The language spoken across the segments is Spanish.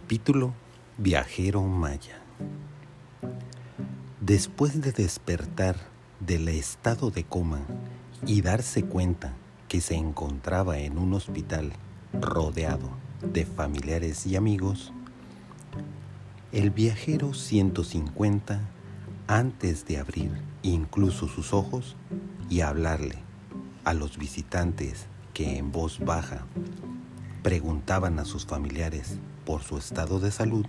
Capítulo Viajero Maya. Después de despertar del estado de coma y darse cuenta que se encontraba en un hospital rodeado de familiares y amigos, el viajero 150, antes de abrir incluso sus ojos y hablarle a los visitantes que en voz baja preguntaban a sus familiares por su estado de salud,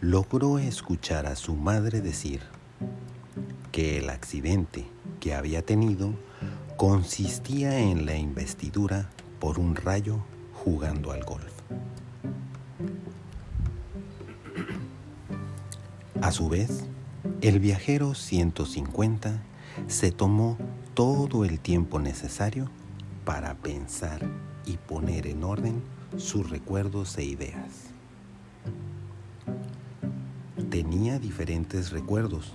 logró escuchar a su madre decir que el accidente que había tenido consistía en la investidura por un rayo jugando al golf. A su vez, el viajero 150 se tomó todo el tiempo necesario para pensar y poner en orden sus recuerdos e ideas. Tenía diferentes recuerdos.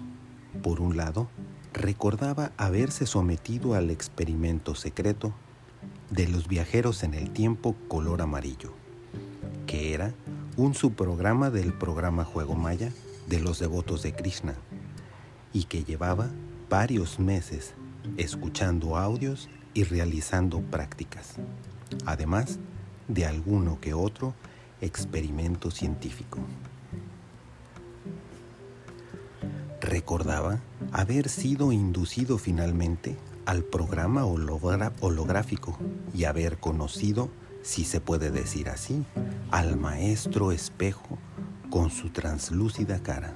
Por un lado, recordaba haberse sometido al experimento secreto de los viajeros en el tiempo color amarillo, que era un subprograma del programa Juego Maya de los devotos de Krishna y que llevaba varios meses escuchando audios y realizando prácticas, además de alguno que otro experimento científico. Recordaba haber sido inducido finalmente al programa holográfico y haber conocido, si se puede decir así, al maestro espejo con su translúcida cara.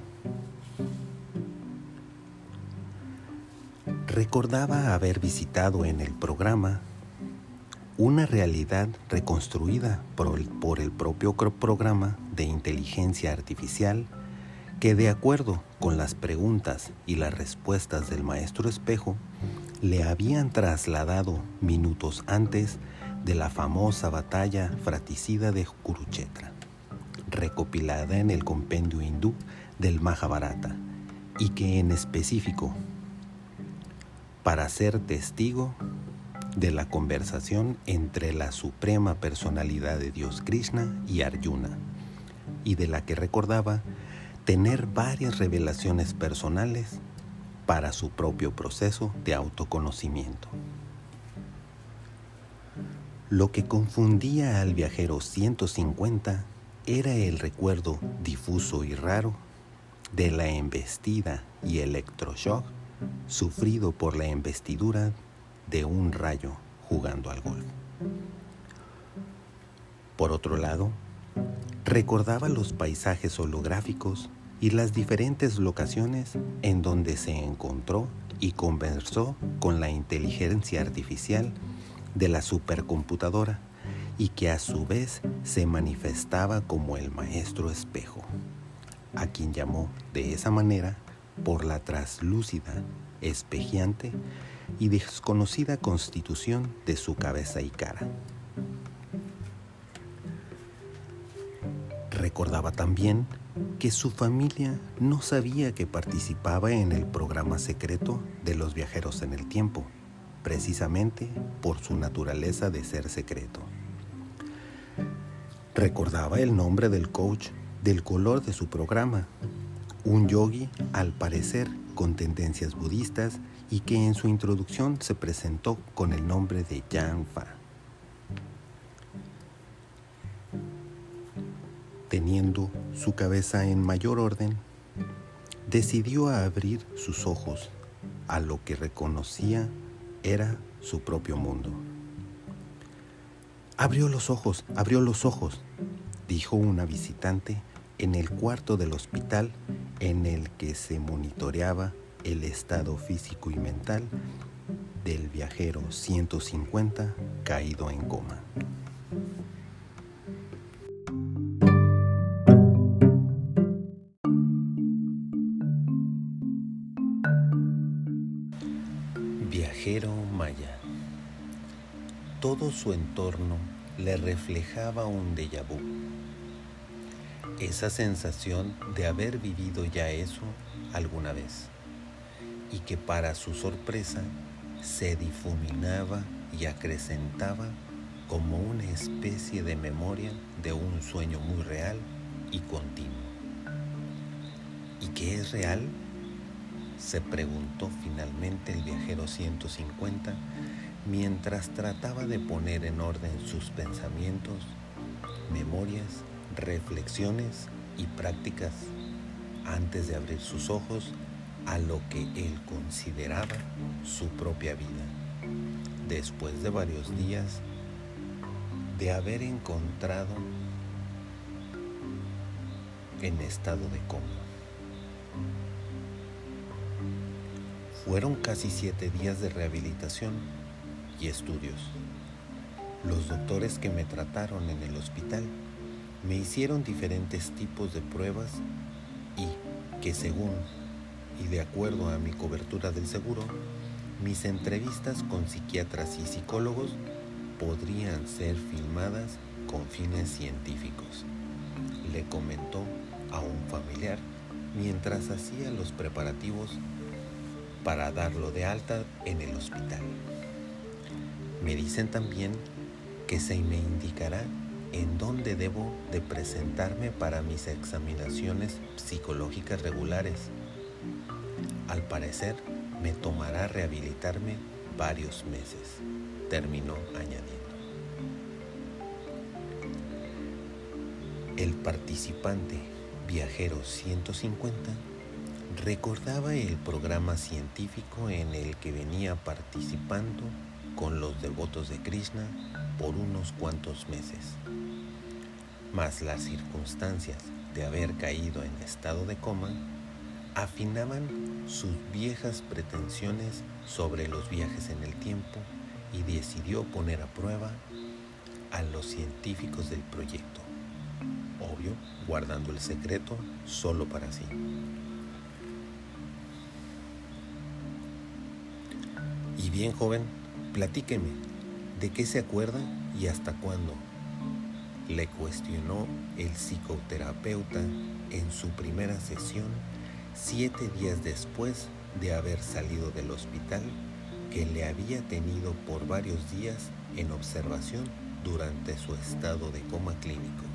Recordaba haber visitado en el programa una realidad reconstruida por el, propio programa de inteligencia artificial que de acuerdo con las preguntas y las respuestas del maestro espejo le habían trasladado minutos antes de la famosa batalla fratricida de Kurukshetra, recopilada en el compendio hindú del Mahabharata, y que en específico, para ser testigo de la conversación entre la suprema personalidad de Dios Krishna y Arjuna, y de la que recordaba tener varias revelaciones personales para su propio proceso de autoconocimiento. Lo que confundía al viajero 150 era el recuerdo difuso y raro de la embestida y electroshock sufrido por la embestidura de un rayo jugando al golf. Por otro lado, recordaba los paisajes holográficos y las diferentes locaciones en donde se encontró y conversó con la inteligencia artificial de la supercomputadora y que a su vez se manifestaba como el maestro espejo, a quien llamó de esa manera por la traslúcida, espejiante y desconocida constitución de su cabeza y cara. Recordaba también que su familia no sabía que participaba en el programa secreto de los viajeros en el tiempo, precisamente por su naturaleza de ser secreto. Recordaba el nombre del coach del color de su programa, un yogi al parecer con tendencias budistas y que en su introducción se presentó con el nombre de Jan Fa. Teniendo su cabeza en mayor orden, decidió abrir sus ojos a lo que reconocía era su propio mundo. Abrió los ojos, abrió los ojos, dijo una visitante en el cuarto del hospital en el que se monitoreaba el estado físico y mental del viajero 150 caído en coma. Viajero Maya. Todo su entorno le reflejaba un déjà vu. Esa sensación de haber vivido ya eso alguna vez y que para su sorpresa se difuminaba y acrecentaba como una especie de memoria de un sueño muy real y continuo. ¿Y qué es real? se preguntó finalmente el viajero 150 mientras trataba de poner en orden sus pensamientos, memorias, reflexiones y prácticas antes de abrir sus ojos a lo que él consideraba su propia vida, después de varios días de haber encontrado en estado de coma. Fueron casi siete días de rehabilitación y estudios. Los doctores que me trataron en el hospital me hicieron diferentes tipos de pruebas y que según y de acuerdo a mi cobertura del seguro, mis entrevistas con psiquiatras y psicólogos podrían ser filmadas con fines científicos, le comentó a un familiar mientras hacía los preparativos para darlo de alta en el hospital. Me dicen también que se me indicará en dónde debo de presentarme para mis examinaciones psicológicas regulares. Al parecer, me tomará rehabilitarme varios meses, terminó añadiendo. El participante viajero 150 recordaba el programa científico en el que venía participando con los devotos de Krishna por unos cuantos meses, mas las circunstancias de haber caído en estado de coma afinaban sus viejas pretensiones sobre los viajes en el tiempo y decidió poner a prueba a los científicos del proyecto, obvio guardando el secreto solo para sí. Y bien joven, platíqueme, ¿de qué se acuerda y hasta cuándo? Le cuestionó el psicoterapeuta en su primera sesión siete días después de haber salido del hospital que le había tenido por varios días en observación durante su estado de coma clínico.